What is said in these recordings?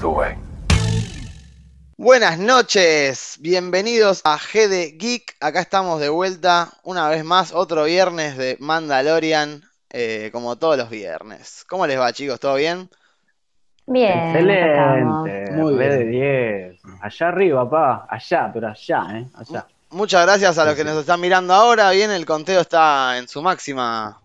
the way. Buenas noches, bienvenidos a GD Geek. Acá estamos de vuelta una vez más, otro viernes de Mandalorian, eh, como todos los viernes. ¿Cómo les va, chicos? ¿Todo bien? Bien. Excelente, Muy de bien. 10. Allá arriba, pa. Allá, pero allá, ¿eh? Allá. Muchas gracias a los que nos están mirando ahora. Bien, el conteo está en su máxima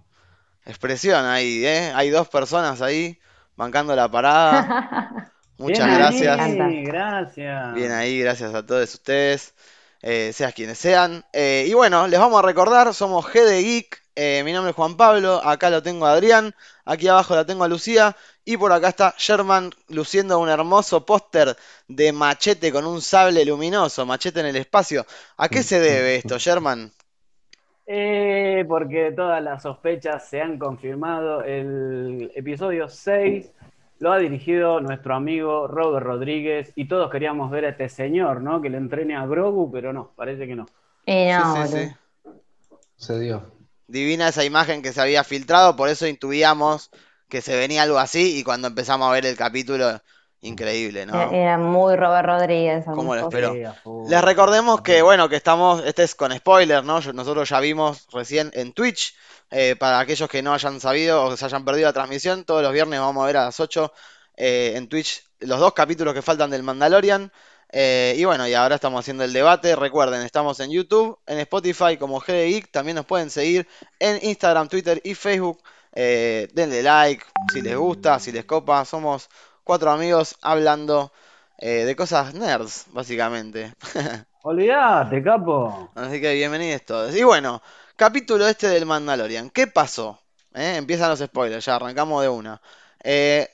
expresión ahí, ¿eh? Hay dos personas ahí bancando la parada. Muchas Bien gracias. ahí, gracias. Bien ahí, gracias a todos ustedes, eh, seas quienes sean. Eh, y bueno, les vamos a recordar, somos GD Geek, eh, mi nombre es Juan Pablo, acá lo tengo a Adrián, aquí abajo la tengo a Lucía, y por acá está Sherman luciendo un hermoso póster de machete con un sable luminoso, machete en el espacio. ¿A qué se debe esto, Sherman? Eh, porque todas las sospechas se han confirmado. El episodio 6 lo ha dirigido nuestro amigo Robert Rodríguez y todos queríamos ver a este señor, ¿no? Que le entrene a Grogu, pero no, parece que no. Y no, Sí, sí, boludo. sí. Se dio. Divina esa imagen que se había filtrado, por eso intuíamos que se venía algo así, y cuando empezamos a ver el capítulo, increíble, ¿no? Era muy Robert Rodríguez. ¿Cómo lo amigo. Pero Sí, a full. Les recordemos que, bueno, que estamos, este es con spoiler, ¿no? Nosotros ya vimos recién en Twitch, eh, para aquellos que no hayan sabido o que se hayan perdido la transmisión, todos los viernes vamos a ver a las 8 eh, en Twitch los dos capítulos que faltan del Mandalorian. Eh, y bueno, y ahora estamos haciendo el debate. Recuerden, estamos en YouTube, en Spotify como GD Geek. También nos pueden seguir en Instagram, Twitter y Facebook. Eh, denle like si les gusta, si les copa. Somos cuatro amigos hablando eh, de cosas nerds, básicamente. Olvídate, capo. Así que bienvenidos todos. Y bueno, capítulo este del Mandalorian. ¿Qué pasó? ¿Eh? Empiezan los spoilers, ya arrancamos de una. Eh,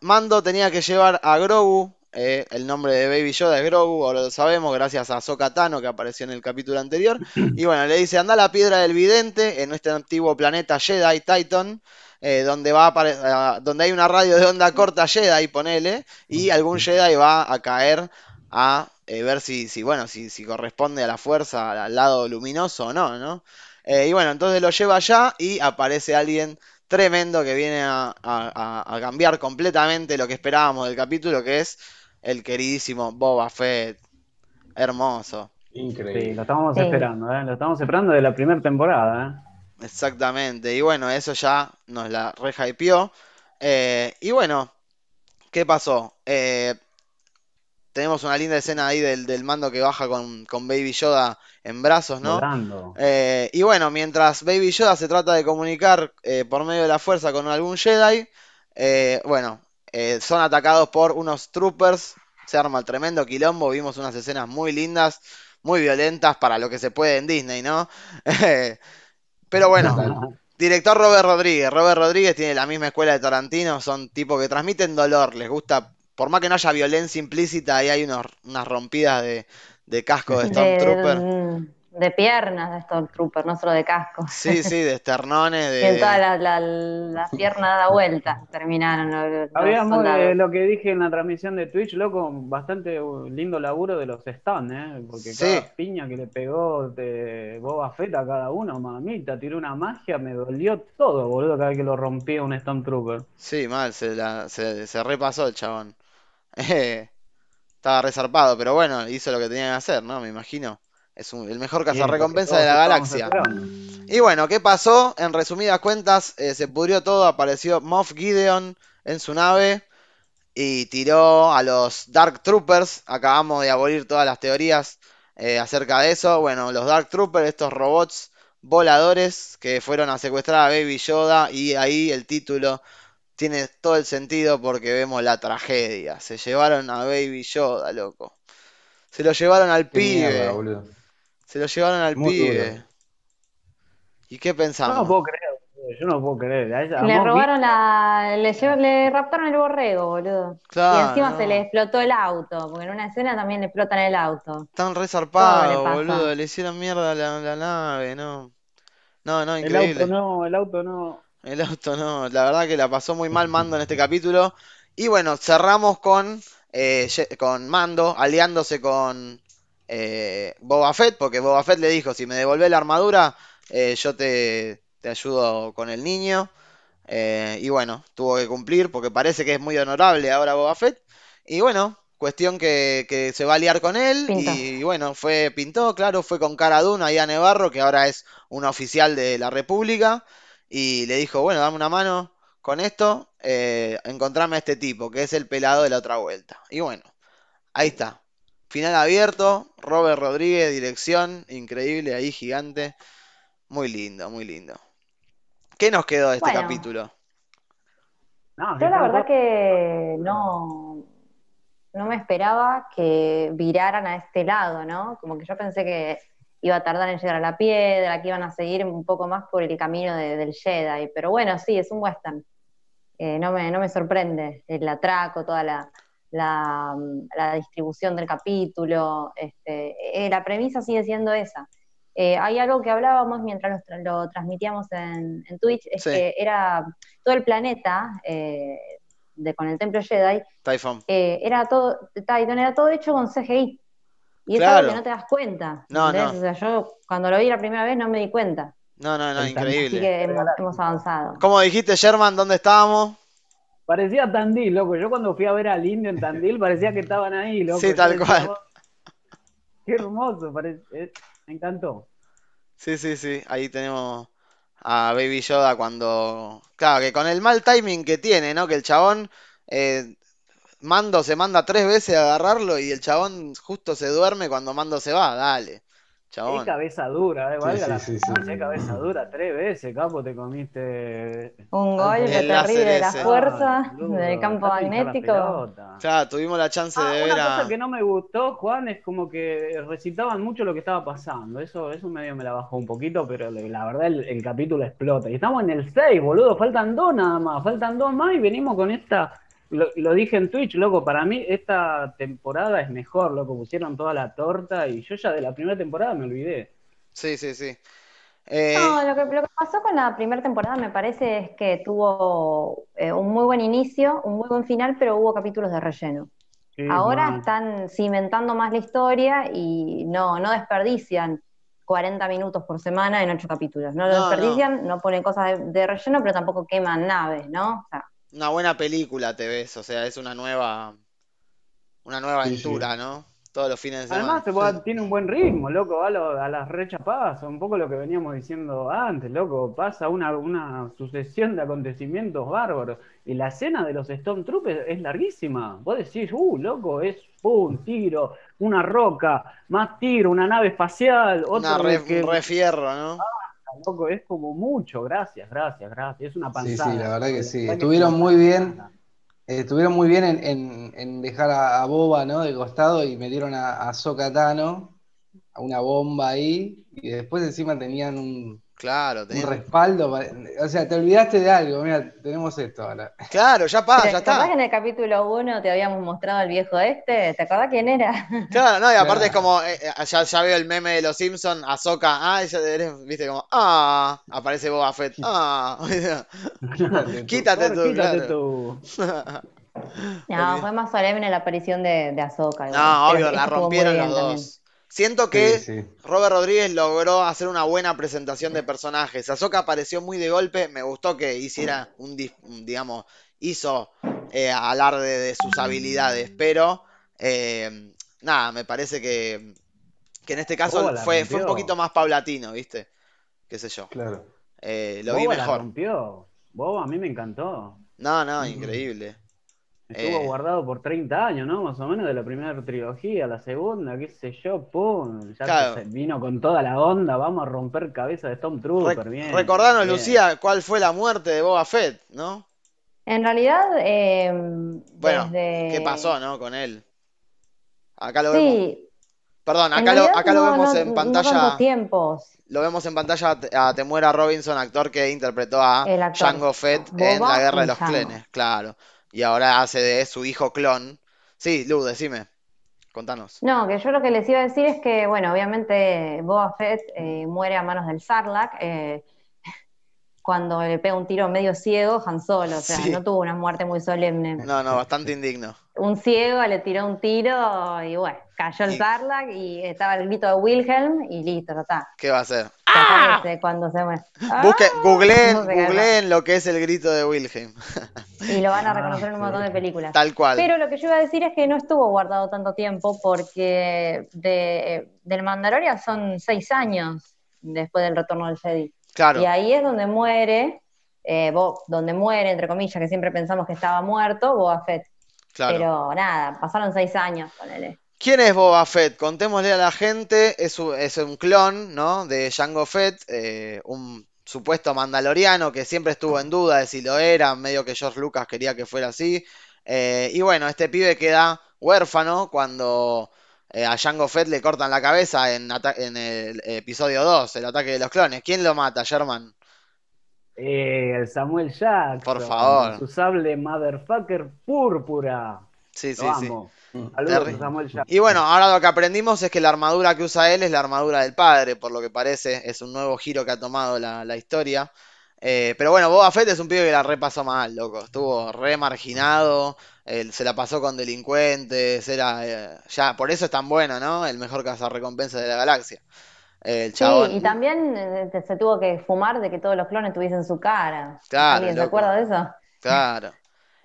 Mando tenía que llevar a Grogu. Eh, el nombre de Baby Yoda es Grogu, ahora lo sabemos, gracias a Ahsoka Tano que apareció en el capítulo anterior. Y bueno, le dice, anda a la piedra del vidente en este antiguo planeta Jedi Titan. eh, donde va a donde hay una radio de onda corta Jedi, ponele, y algún Jedi va a caer a eh, ver si, si, bueno, si, si corresponde a la fuerza, al, lado luminoso o no, ¿no? Eh, y bueno, entonces lo lleva allá y aparece alguien tremendo que viene a- a cambiar completamente lo que esperábamos del capítulo, que es el queridísimo Boba Fett. Hermoso. Sí, Increíble. lo estábamos Sí. esperando, ¿eh? Lo estamos esperando de la primera temporada, ¿eh? Exactamente. Y bueno, eso ya nos la rehypeó. Eh, y bueno, ¿qué pasó? Eh, tenemos una linda escena ahí del, del mando que baja con, con Baby Yoda en brazos, ¿no? Eh, y bueno, mientras Baby Yoda se trata de comunicar eh, por medio de la fuerza con algún Jedi, eh, bueno, eh, son atacados por unos troopers, se arma el tremendo quilombo, vimos unas escenas muy lindas, muy violentas para lo que se puede en Disney, ¿no? Pero bueno, director Robert Rodríguez, Robert Rodríguez tiene la misma escuela de Tarantino, son tipos que transmiten dolor, les gusta, por más que no haya violencia implícita, ahí hay unos, unas rompidas de, de casco de De, Stormtrooper. De, de piernas de Stormtrooper, no solo de casco. Sí, sí, de esternones, Y en toda de... la, la, la pierna da vuelta terminaron los, Habíamos lo que dije en la transmisión de Twitch, loco, bastante lindo laburo de los stuns, ¿eh? Porque Sí. cada piña que le pegó de Boba Fett a cada uno, mamita, tiró una magia, me dolió todo, boludo, cada vez que lo rompía un Stormtrooper. Sí, mal, se, la, se, se repasó el chabón. Eh, estaba resarpado, pero bueno, hizo lo que tenía que hacer, ¿no? Me imagino. Es un- el mejor cazarrecompensa de la galaxia. Y bueno, ¿qué pasó? En resumidas cuentas, eh, se pudrió todo, apareció Moff Gideon en su nave y tiró a los Dark Troopers. Acabamos de abolir todas las teorías eh, acerca de eso. Bueno, los Dark Troopers, estos robots voladores que fueron a secuestrar a Baby Yoda y ahí el título tiene todo el sentido porque vemos la tragedia. Se llevaron a Baby Yoda, loco. Se lo llevaron al Qué pibe. Se lo llevaron al Muy pibe. duro. ¿Y qué Yo no pensamos? puedo creer, boludo, yo no puedo creer. A ella- a Le robaron la. Le, raptaron el borrego, boludo. Y encima no. se le explotó el auto, porque en una escena también le explotan el auto. Están re Todo zarpados, le pasa. boludo. Le hicieron mierda a la, la nave, no. No, no, El increíble. auto no, el auto no. El auto no, la verdad que la pasó muy mal Mando en este capítulo. Y bueno, cerramos con, eh, con Mando aliándose con eh, Boba Fett, porque Boba Fett le dijo, si me devolvés la armadura, eh, yo te, te ayudo con el niño. Eh, y bueno, tuvo que cumplir porque parece que es muy honorable ahora Boba Fett. Y bueno, cuestión que, que se va a liar con él. Y bueno, fue, pintó, claro, fue con Cara Dune ahí a Nevarro, que ahora es un oficial de la República. Y le dijo, bueno, dame una mano con esto, eh, encontrame a este tipo, que es el pelado de la otra vuelta. Y bueno, ahí está. Final abierto, Robert Rodríguez, dirección, increíble, ahí gigante. Muy lindo, muy lindo. ¿Qué nos quedó de este Bueno. capítulo? No, Yo la verdad que no, no me esperaba que viraran a este lado, ¿no? Como que yo pensé que iba a tardar en llegar a la piedra, que iban a seguir un poco más por el camino de- del Jedi. Pero bueno, sí, es un western. Eh, no me, no me sorprende el atraco, toda la, la, la distribución del capítulo. Este, eh, la premisa sigue siendo esa. Eh, hay algo que hablábamos mientras lo, tra- lo transmitíamos en, en Twitch, es Sí. que era todo el planeta eh, de, con el templo Jedi, Typhon. eh, era todo, Titan era todo hecho con CGI. Y es Claro. algo que no te das cuenta. No, no. O sea, yo cuando lo vi la primera vez no me di cuenta. No, no, no, Así increíble. que hemos, hemos avanzado. ¿Cómo dijiste, Sherman? ¿Dónde estábamos? Parecía Tandil, loco. Yo cuando fui a ver al indio en Tandil parecía que estaban ahí, loco. Sí, tal cual. "Oh, Qué hermoso, parece- eh, me encantó. Sí, sí, sí. Ahí tenemos a Baby Yoda cuando... Claro, que con el mal timing que tiene, ¿no? Que el chabón... eh, Mando se manda tres veces a agarrarlo y el chabón justo se duerme cuando Mando se va. Dale, Qué chabón. cabeza dura, eh, valga sí, la sí, qué cabeza dura, tres veces, capo, te comiste. Un Ah, golpe el láser terrible de la ese. fuerza, Ay, boludo, del campo magnético. Claro, tuvimos la chance Ah, de una ver a... cosa que no me gustó, Juan, es como que recitaban mucho lo que estaba pasando. Eso, eso medio me la bajó un poquito, pero la verdad el, el capítulo explota. Y estamos en el 6, boludo, faltan dos nada más, faltan dos más y venimos con esta. Lo, lo dije en Twitch, loco, para mí esta temporada es mejor, loco, pusieron toda la torta y yo ya de la primera temporada me olvidé. Sí, sí, sí. Eh, No, lo que, lo que pasó con la primera temporada me parece es que tuvo eh, un muy buen inicio, un muy buen final, pero hubo capítulos de relleno. Sí, Ahora están cimentando más la historia y no, no desperdician 40 minutos por semana en ocho capítulos. No lo No, no. desperdician, no, ponen cosas de, de relleno, pero tampoco queman naves, ¿no? O sea, una buena película te ves, o sea, es una nueva... Una nueva Sí, sí. aventura, ¿no? Todos los fines de semana. Además, se tiene un buen ritmo, loco, va a, lo- a las rechapadas, un poco lo que veníamos diciendo antes, loco, pasa una, una sucesión de acontecimientos bárbaros. Y la escena de los Stormtroopers es larguísima. Vos decís, uh, loco, es un tiro, una roca, más tiro, una nave espacial, Una otro re, que, un re fierro, ¿no? Loco, es como mucho, gracias, gracias, gracias, es una Sí, panzada. sí, la verdad que sí. verdad Estuvieron muy bien. Eh, estuvieron muy bien en, en- en dejar a, a Boba, ¿no? De costado y metieron a, a a una bomba ahí, y después encima tenían un, Claro, un tenía- respaldo. pa- O sea, te olvidaste de algo, mira, tenemos esto ahora. Claro, ya pa, ¿Te ya acordás que está. en el capítulo 1 te habíamos mostrado al viejo este? ¿Te acordás quién era? Claro, no, y aparte es como, eh, eh, ya, ya veo el meme de los Simpsons, Ahsoka, ah, ella eres, viste, como, ah, aparece Boba Fett, ah, quítate tú, quítate claro. tú. No, fue más solemne la aparición de, de igual, No, obvio, la rompieron los también. Siento que Sí, sí. Robert Rodríguez logró hacer una buena presentación de personajes. Ahsoka apareció muy de golpe, me gustó que hiciera un, digamos, hizo eh, alarde de sus habilidades, pero eh, nada, me parece que, que en este caso fue, fue un poquito más paulatino, ¿viste? Qué sé yo. Claro. Eh, lo vi Boba la mejor. rompió. Boba a mí me encantó. No, no, increíble. Estuvo Eh. guardado por 30 años, ¿no? Más o menos de la primera trilogía, la segunda, qué sé yo, pum. Ya Claro. se vino con toda la onda, vamos a romper cabeza de Stormtrooper, Re- bien. recordanos, bien. Lucía, cuál fue la muerte de Boba Fett, ¿no? En realidad, eh, Bueno, desde... ¿qué pasó, no? Con él. Acá lo vemos. Sí, Perdón, en acá lo, acá lo no- vemos no- en pantalla. tiempos. Lo vemos en pantalla a Te- a Temuera Robinson, actor que interpretó a El actor. Jango Fett en La Guerra de los. Clones, claro. Y ahora hace de su hijo clon. Sí, Lu, decime. Contanos. No, que yo lo que les iba a decir es que, bueno, obviamente Boba Fett eh, muere a manos del Sarlacc eh, cuando le pega un tiro medio ciego Han Solo, o sea, Sí. no tuvo una muerte muy solemne. No, no, bastante indigno. Un ciego le tiró un tiro y bueno, cayó el Y- Sarlacc y estaba el grito de Wilhelm y listo, ya está. ¿Qué va a hacer? Aparece cuando se muere. Busque, ¡Ah! googleen, googleen lo que es el grito de Wilhelm. Y lo van a reconocer en un montón de películas. Tal cual. Pero lo que yo iba a decir es que no estuvo guardado tanto tiempo porque de, del Mandalorian son seis años después del retorno del Jedi. Claro. Y ahí es donde muere, eh, Bo- donde muere, entre comillas, que siempre pensamos que estaba muerto, Boba Fett. Claro. Pero nada, pasaron seis años con él. ¿Quién es Boba Fett? Contémosle a la gente, es un, es un clon, ¿no? De Jango Fett, eh, un supuesto mandaloriano que siempre estuvo en duda de si lo era, medio que George Lucas quería que fuera así. Eh, y bueno, este pibe queda huérfano cuando eh, a Jango Fett le cortan la cabeza en, el episodio 2, el ataque de los clones. ¿Quién lo mata, Sherman? Eh, el Samuel Jackson. Por favor. Su sable motherfucker púrpura. Sí, sí, Lo sí. amo. Mm. Saludos Samuel Jackson. Y bueno, ahora lo que aprendimos es que la armadura que usa él es la armadura del padre, por lo que parece, es un nuevo giro que ha tomado la, la historia. Eh, pero bueno, Boba Fett es un pibe que la repasó mal, loco. Estuvo re marginado, él se la pasó con delincuentes, era eh, ya, por eso es tan bueno, ¿no? El mejor cazarrecompensa de la galaxia. El Sí, chabón. y también eh, se tuvo que fumar de que todos los clones tuviesen su cara. Claro, ¿Alguien se acuerda de eso? Claro.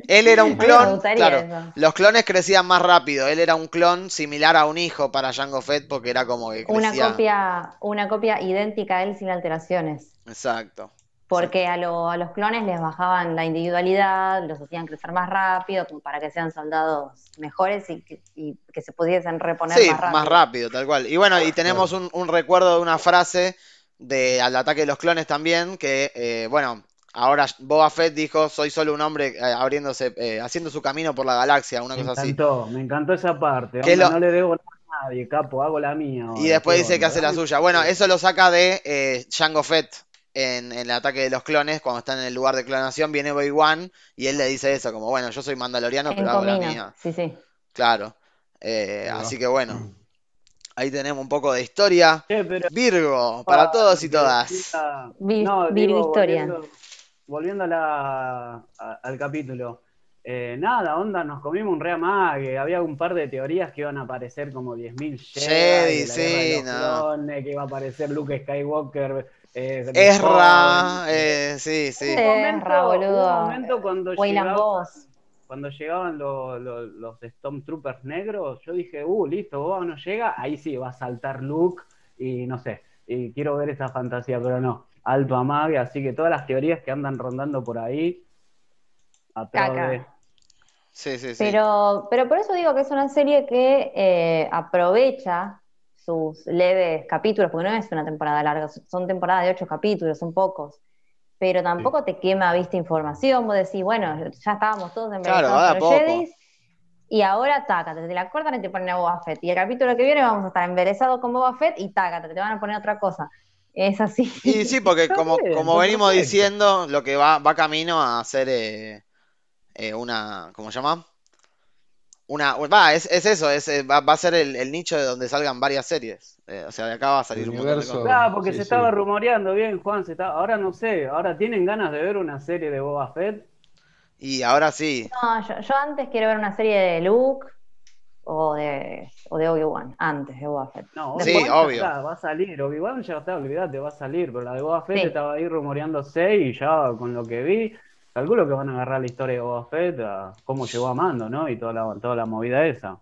Él era un clon, claro. Los clones crecían más rápido. Él era un clon similar a un hijo para Jango Fett porque era como que Una crecía. copia, una copia idéntica a él sin alteraciones. Exacto. Porque a, lo- a los clones les bajaban la individualidad, los hacían crecer más rápido, como para que sean soldados mejores y que, y que se pudiesen reponer Sí, más rápido. más rápido, tal cual. Y bueno, y tenemos un, un recuerdo de una frase de al ataque de los clones también, que eh, bueno, ahora Boba Fett dijo, soy solo un hombre eh, abriéndose, eh, haciendo su camino por la galaxia, una Me cosa así. encantó, me encantó esa parte. ¿Qué Onda, lo- No le debo nada a nadie, capo, hago la mía. Y después dice que hace la suya. Bueno, eso lo saca de eh, Jango Fett en, en el ataque de los clones, cuando están en el lugar de clonación, viene Obi-Wan y él le dice eso, como bueno, yo soy mandaloriano, pero hago la mía. sí, sí. Claro. Eh, así que bueno, ahí tenemos un poco de historia. Pero- Virgo, para todos y todas. No, Virgo digo, Historia. volviendo, volviendo a la- a- al capítulo. Eh, nada, onda, nos comimos un reamague. Había un par de teorías que iban a aparecer como 10.000 Jedi, sí, no. clones, que iba a aparecer Luke Skywalker. eh, Ezra, eh, sí, sí. Un momento- Ezra, boludo. un momento cuando llegaba- cuando llegaban los, los, los Stormtroopers negros, yo dije, uh, listo, Boba no llega, ahí sí va a saltar Luke y no sé, y quiero ver esa fantasía, pero no, alto amague, así que todas las teorías que andan rondando por ahí, atrás Caca. de... Sí, sí, sí. Pero, pero por eso digo que es una serie que eh, aprovecha sus leves capítulos, porque no es una temporada larga, son temporadas de ocho capítulos, son pocos. Pero tampoco te quema vista información, vos decís, bueno, ya estábamos todos Claro, va de embelesados a con los poco. Jedis, y ahora tácate, te la cortan y te ponen a Boba Fett. Y el capítulo que viene vamos a estar embelesados con Boba Fett y tácate, te van a poner otra cosa. Es así. Y sí, porque como, como venimos diciendo, lo que va, va camino a hacer eh, eh, una, ¿cómo se llama? Una, va, es, es eso, es, eh, va, va a ser el, el nicho de donde salgan varias series. Eh, o sea, de acá va a salir un montón de Universo. cosas. Claro, porque Sí, se sí. estaba rumoreando bien, Juan, se está... ahora no sé, ahora tienen ganas de ver una serie de Boba Fett. Y ahora sí. No, yo, yo antes quiero ver una serie de Luke o de, o de Obi-Wan, antes de Boba Fett. No, Sí, Obi-Wan ya obvio. está, va a salir, Obi-Wan ya está, olvídate, va a salir, pero la de Boba Fett Sí. estaba ahí rumoreándose y ya con lo que vi, calculo que van a agarrar la historia de Boba Fett, a cómo llegó a Mando, ¿no? Y toda la, toda la movida esa.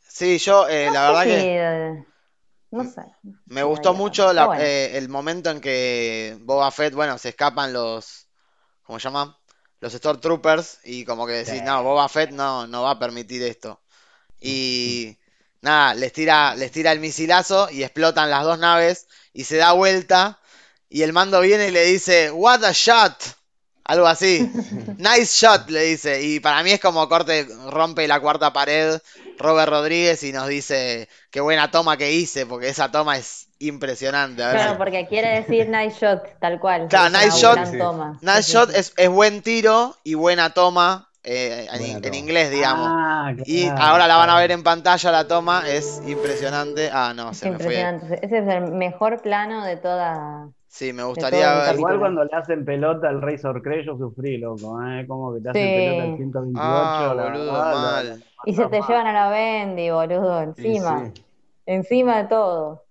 Sí, yo, eh, la verdad sé que si, eh, no sé. me gustó mucho la- Bueno. eh, el momento en que Boba Fett, bueno, se escapan los, ¿cómo se llama? Los Stormtroopers y como que decís, Sí. no, Boba Fett no, no va a permitir esto. Y nada, les tira, les tira el misilazo y explotan las dos naves y se da vuelta y el mando viene y le dice, what a shot. Algo así. Nice shot, le dice. Y para mí es como corte, rompe la cuarta pared Robert Rodríguez y nos dice qué buena toma que hice, porque esa toma es impresionante. A ver Claro, si- porque quiere decir nice shot, tal cual. Claro, nice shot. toma. Nice Sí, shot es buen tiro y buena toma eh, en, inglés, digamos. Ah, Y ahora la van a ver en pantalla la toma, es impresionante. Ah, no, se me fue. impresionante. Ese es el mejor plano de toda. Sí, me gustaría ver. Igual cuando le hacen pelota al Razor Crest, yo sufrí, loco, ¿eh? Como que te hacen Sí. pelota al 128. Ah, la boludo, verdad, la- mal. Y se te mal. llevan a la Bendy, boludo, encima. sí. Encima de todo.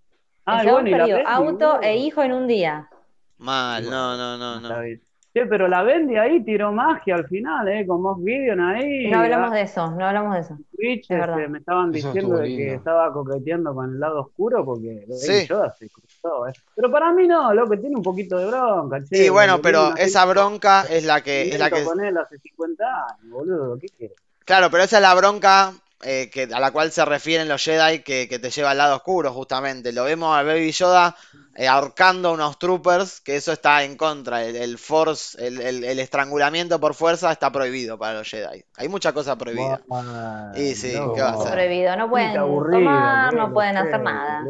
Ah, bueno, y la perdió Bendy, auto boludo. e hijo en un día. Mal, no, no, no, Está no. bien. Che, pero la Bendy ahí tiró magia al final, ¿eh? Con Moff Gideon ahí. No hablamos ah, de eso, no hablamos de eso. Twitch, es verdad. este, me estaban Eso diciendo de que estaba coqueteando con el lado oscuro porque Baby Sí. Yoda se cruzó, ¿eh? Pero para mí no, loco, tiene un poquito de bronca, che. Y bueno, pero esa bronca es la que, es la que, con él hace 50 años, boludo, ¿qué quieres? claro, pero esa es la bronca eh, que, a la cual se refieren los Jedi que, que te lleva al lado oscuro, justamente. Lo vemos a Baby Yoda eh, ahorcando a unos troopers, que eso está en contra. El, el force, el, el- el estrangulamiento por fuerza está prohibido para los Jedi. Hay mucha cosa prohibida. Buah, Y sí, loco. ¿qué va a hacer? Prohibido, no pueden aburrido, tomar, no pueden hacer nada.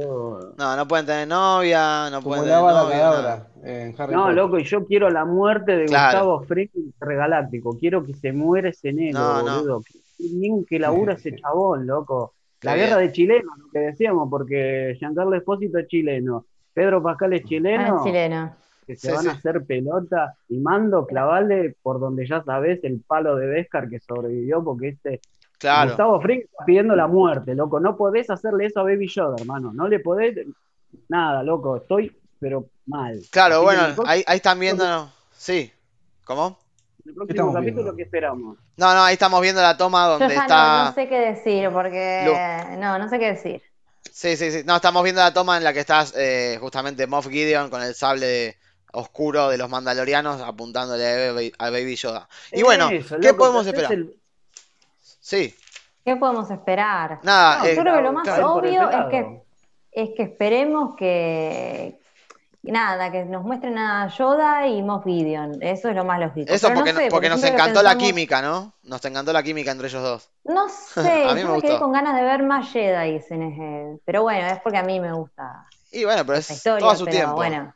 No, no pueden tener novia, no Como pueden tener en Harry No, Potter. loco, y yo quiero la muerte de Claro. Gustavo Fring Regaláctico. Quiero que se muera ese negro, No, no. boludo. Bien que labura ese chabón, loco. La guerra de chilenos, lo que decíamos, porque Giancarlo Espósito es chileno, Pedro Pascal es Ah, chileno, chileno. que se Sí, van sí. a hacer pelota y mando clavarle por donde ya sabes el palo de Vescar que sobrevivió porque este Claro. Gustavo Fring está pidiendo la muerte, loco. No podés hacerle eso a Baby Yoda, hermano. No le podés nada, loco. Estoy, pero mal. Claro, Así bueno, ahí, ahí están viendo. Sí. ¿Cómo? El próximo capítulo, viendo? ¿qué esperamos? No, no, ahí estamos viendo la toma Yo donde ya está. no, no sé qué decir, porque no, no sé qué decir. Sí, sí, sí. No, estamos viendo la toma en la que estás eh, justamente Moff Gideon con el sable oscuro de los mandalorianos apuntándole a Baby, Yoda. Y bueno, Eso, ¿qué loco, podemos esperar? el- Sí, ¿Qué podemos esperar? nada. No, eh, Yo creo que lo más obvio es que, es que esperemos que, nada, que nos muestren a Yoda y Moff Gideon. Eso es lo más lógico. eso Pero no porque, sé, porque nos encantó la quimia, ¿no? Nos encantó la química entre ellos dos. No sé, A mí yo me me quedé gustó. con ganas de ver más Jedi en ese- Pero bueno, es porque a mí me gusta Y bueno, pero la es historia, todo a su pero tiempo. bueno.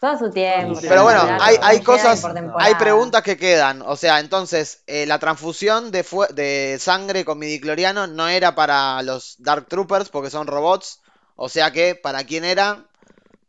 Todo su tiempo. Pero bueno, hay, cosas, hay preguntas que quedan. O sea, entonces, eh, la transfusión de, de sangre con midicloriano no era para los Dark Troopers porque son robots. O sea que, ¿para quién era?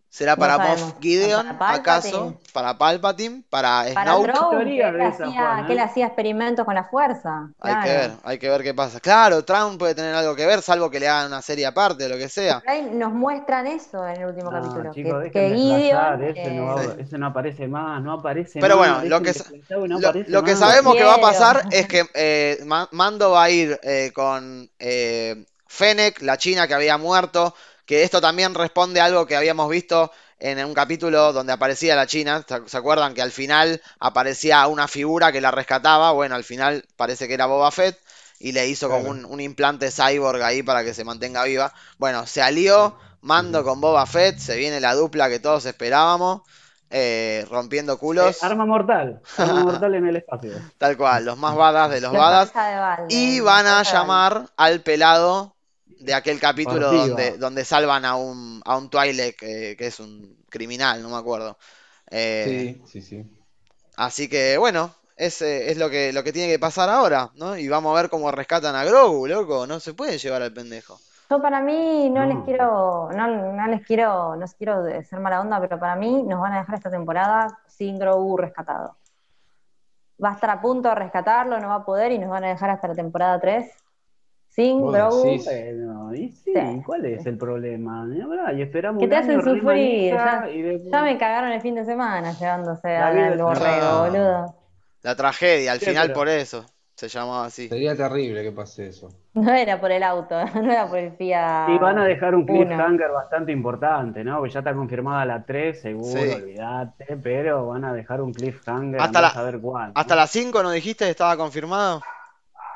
¿Será No para sabemos. Moff Gideon, ¿Para Palpatine? acaso? ¿Para Palpatine? ¿Para Para Snoke? Que, él hacía, Juan, ¿eh? que él hacía experimentos con la fuerza. Hay claro. que ver, hay que ver qué pasa. Claro, Trump puede tener algo que ver, salvo que le hagan una serie aparte o lo que sea. Nos muestran eso en el último No, capítulo. chicos, que, que Gideon. ese, no, eh, ese no aparece más, no aparece Pero más. bueno, lo dejen que no Lo, aparece lo que más. sabemos que va a pasar es que eh, Ma- Mando va a ir eh, con eh, Fennec, la china que había muerto, que esto también responde a algo que habíamos visto en un capítulo donde aparecía la china. ¿Se acuerdan que al final aparecía una figura que la rescataba? Bueno, al final parece que era Boba Fett y le hizo como un, un implante cyborg ahí para que se mantenga viva. Bueno, se alió Mando con Boba Fett, se viene la dupla que todos esperábamos, eh, rompiendo Eh, culos. arma mortal, arma mortal en el espacio. Tal cual, los más badas de los badas. Y van a llamar al pelado de aquel capítulo donde, donde salvan a un, a un Twi'lek eh, que es un criminal, no me acuerdo. Eh, Sí, sí, sí. Así que bueno, ese es lo que, lo que tiene que pasar ahora, ¿no? Y vamos a ver cómo rescatan a Grogu, loco. No se puede llevar al pendejo. Yo para mí no, No. les quiero, no, no les quiero, no quiero ser mala onda, pero para mí nos van a dejar esta temporada sin Grogu rescatado. Va a estar a punto de rescatarlo, no va a poder y nos van a dejar hasta la temporada 3 sin Vos Grogu. decís. Bueno, y sí, Sí. ¿cuál es el problema? Y esperamos Que te hacen sufrir, ya- después- Ya me cagaron el fin de semana llevándose La al, borrego, boludo. La tragedia, al Sí, final pero- por eso se llamaba así. Sería terrible que pase eso. No era por el auto, no era por el Fiat. Y van a dejar un Uno. cliffhanger bastante importante, ¿no? Porque ya está confirmada la 3, seguro, Sí. olvídate, pero van a dejar un cliffhanger, Hasta andás la- a ver cuál. Hasta las 5 no dijiste que estaba confirmado.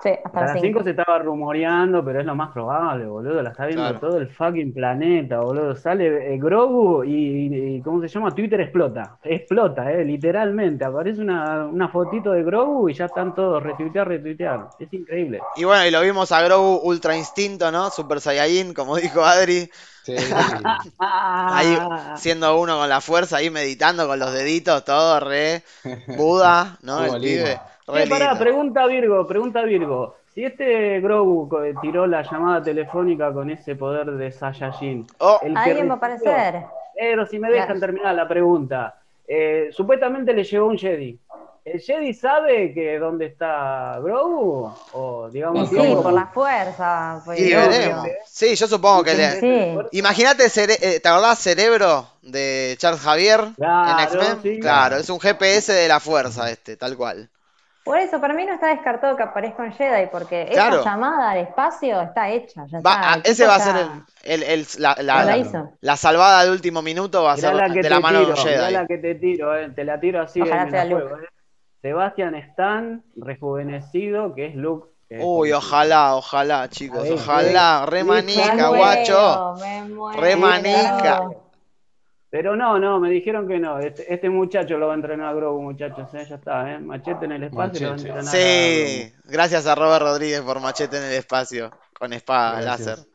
Sí, hasta las las 5. 5 se estaba rumoreando, pero es lo más probable, boludo. La está viendo Claro. todo el fucking planeta, boludo. Sale eh, Grogu y, y- ¿cómo se llama? Twitter explota. Explota, eh, literalmente. Aparece una, una fotito de Grogu y ya están todos retuitear, retuitear. Es increíble. Y bueno, y lo vimos a Grogu Ultra Instinto, ¿no? Super Saiyajin, como dijo Adri. Sí. Ahí siendo uno con la fuerza, ahí meditando con los deditos, todo re Buda, ¿no? El pibe. Re Eh, pará, lindo. pregunta Virgo, pregunta Virgo. Si este Grogu co- tiró la llamada telefónica con ese poder de Saiyajin, Oh, el que Alguien va a aparecer. Pero si me dejan Claro. terminar la pregunta. Eh, supuestamente le llegó un Jedi. ¿El Jedi sabe que dónde está Grogu? O digamos, Sí, digamos, por la fuerza. pues, veremos. Sí, yo supongo que le... Sí. Imagínate, cere- eh, ¿te acordás Cerebro de Charles Javier en X-Men? sí. Claro, es un GPS de la fuerza este, tal cual. Por eso, para mí no está descartado que aparezca un Jedi, porque Claro. esa llamada al espacio está hecha. Ya Va- está, ah, ese va a ser el, el- el- la, la- salvada de último minuto, va a mirá ser la que de te la mano de un Jedi. la que te tiro, eh, te la tiro así Ojalá en el sea juego, eh. Sebastian Stan, rejuvenecido, que es Luke. que es Uy, ojalá, ojalá, chicos, ver, ojalá, re sí, Me manija, muero, guacho. me muero. Re manija. Pero no, no, me dijeron que no. Este, este muchacho lo va a entrenar a Grogu, muchachos. eh, ya está, ¿eh? Machete en el espacio lo va a entrenar a Sí, gracias a Robert Rodríguez por machete en el espacio, con espada Gracias. láser.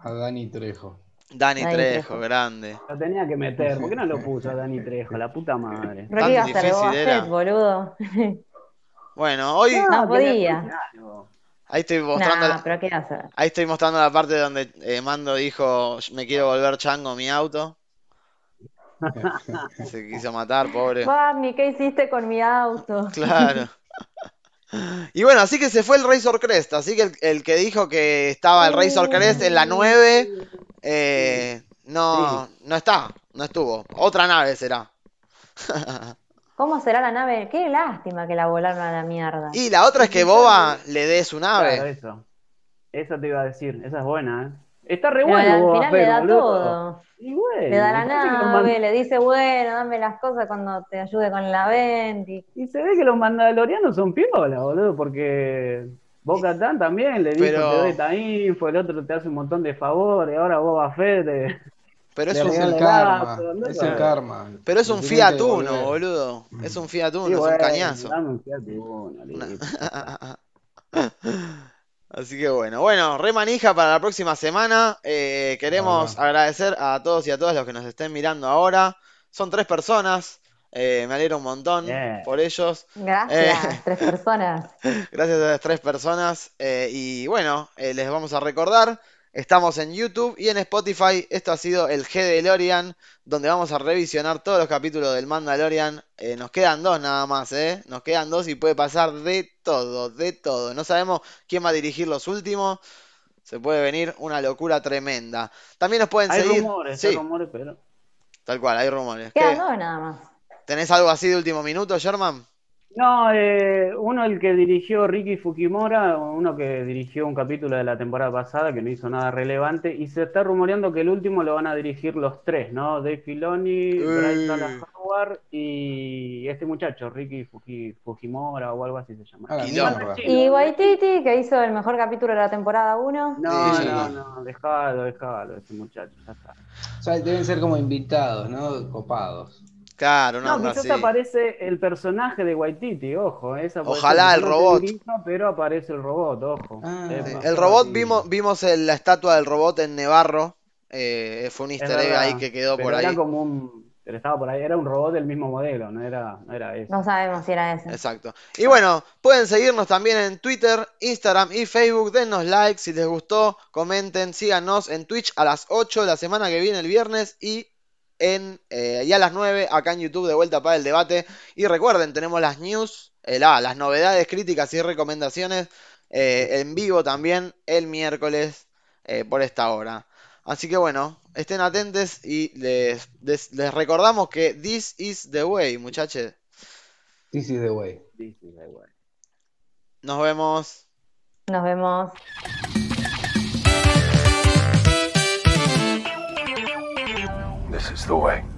A Dani Trejo. Dani Dani Trejo, Trejo. grande. Lo tenía que meter. ¿Por qué no lo puso a Dani Trejo? La puta madre. Que iba a boludo. Bueno, hoy No, le podía. ahí estoy mostrando Nah, la, pero ¿qué hacer? ahí estoy mostrando la parte donde eh, Mando dijo me quiero volver chango mi auto. Se quiso matar, pobre. Barney, ¿qué hiciste con mi auto? Claro. Y bueno, así que se fue el Razor Crest. Así que el, el que dijo que estaba el Razor Crest en la 9, eh, no, no está, no estuvo. Otra nave será. ¿Cómo será la nave? Qué lástima que la volaron a la mierda. Y la otra es que Boba le dé su Claro, nave. eso. Eso te iba a decir. Esa es buena, ¿eh? Está re Pero bueno, al Boba final le da boludo. todo. Y bueno, Le da la nave, le dice, bueno, dame las cosas cuando te ayude con la Venti. Y se ve que los mandalorianos son piola, boludo, porque Boca Tan también le dijo Pero- te doy esta info, el otro te hace un montón de favores, ahora Boba Fett eh, Pero es un, el karma. Es el karma. pero es un Fiat Uno, boludo. Es un Fiat Uno, Sí, es un bueno, cañazo. dame un Fiat Uno. Así que bueno, bueno, re manija para la próxima semana. Eh, queremos agradecer a todos y a todas los que nos estén mirando ahora. Son tres personas. Eh, me alegro un montón por ellos. Gracias, Eh. tres personas. Gracias a las tres personas. eh, y bueno, eh, les vamos a recordar. Estamos en YouTube y en Spotify. Esto ha sido el G de Lorian, donde vamos a revisionar todos los capítulos del Mandalorian. Eh, nos quedan dos nada más, ¿eh? Nos quedan dos y puede pasar de todo, de todo. No sabemos quién va a dirigir los últimos. Se puede venir una locura tremenda. También nos pueden Hay seguir. rumores, Sí, hay rumores, pero... tal cual, hay rumores. Quedan ¿Qué? dos nada más. ¿Tenés algo así de último minuto, Sherman? No, eh, uno el que dirigió Ricky Fukimura, uno que dirigió un capítulo de la temporada pasada que no hizo nada relevante, y se está rumoreando que el último lo van a dirigir los tres, ¿no? Dave Filoni, Bryce. Dallas Howard y este muchacho, Ricky Fuki- Fujimura o algo así se llama. Y Waititi, que hizo el mejor capítulo de la temporada 1. No, Sí, no, sí. no, dejalo, dejalo, ese muchacho, ya está. O sea, deben ser como invitados, ¿no? Copados. Claro, no, No, no, quizás sí. aparece el personaje de Waititi, ojo, esa puede Ojalá el robot. pero aparece el robot, ojo. Ah. Sí, El robot, vimos, vimos el- la estatua del robot en Nevarro. eh, fue un easter egg verdad, ahí que quedó pero por era ahí. como un, pero estaba por ahí, era un robot del mismo modelo, no era, no era ese. No sabemos si era ese. Exacto. Y bueno, pueden seguirnos también en Twitter, Instagram y Facebook. Denos like si les gustó, comenten, síganos en Twitch a las 8 la semana que viene, el viernes, y en eh, y a las 9 acá en YouTube de vuelta para el debate. Y recuerden, tenemos las news, eh, la- las novedades, críticas y recomendaciones eh, en vivo también el miércoles eh, por esta hora. Así que bueno, estén atentos y les, les, les recordamos que this is the way, muchachos. This is the way. Sí, sí, da igual. Nos vemos. Nos vemos. This is the way.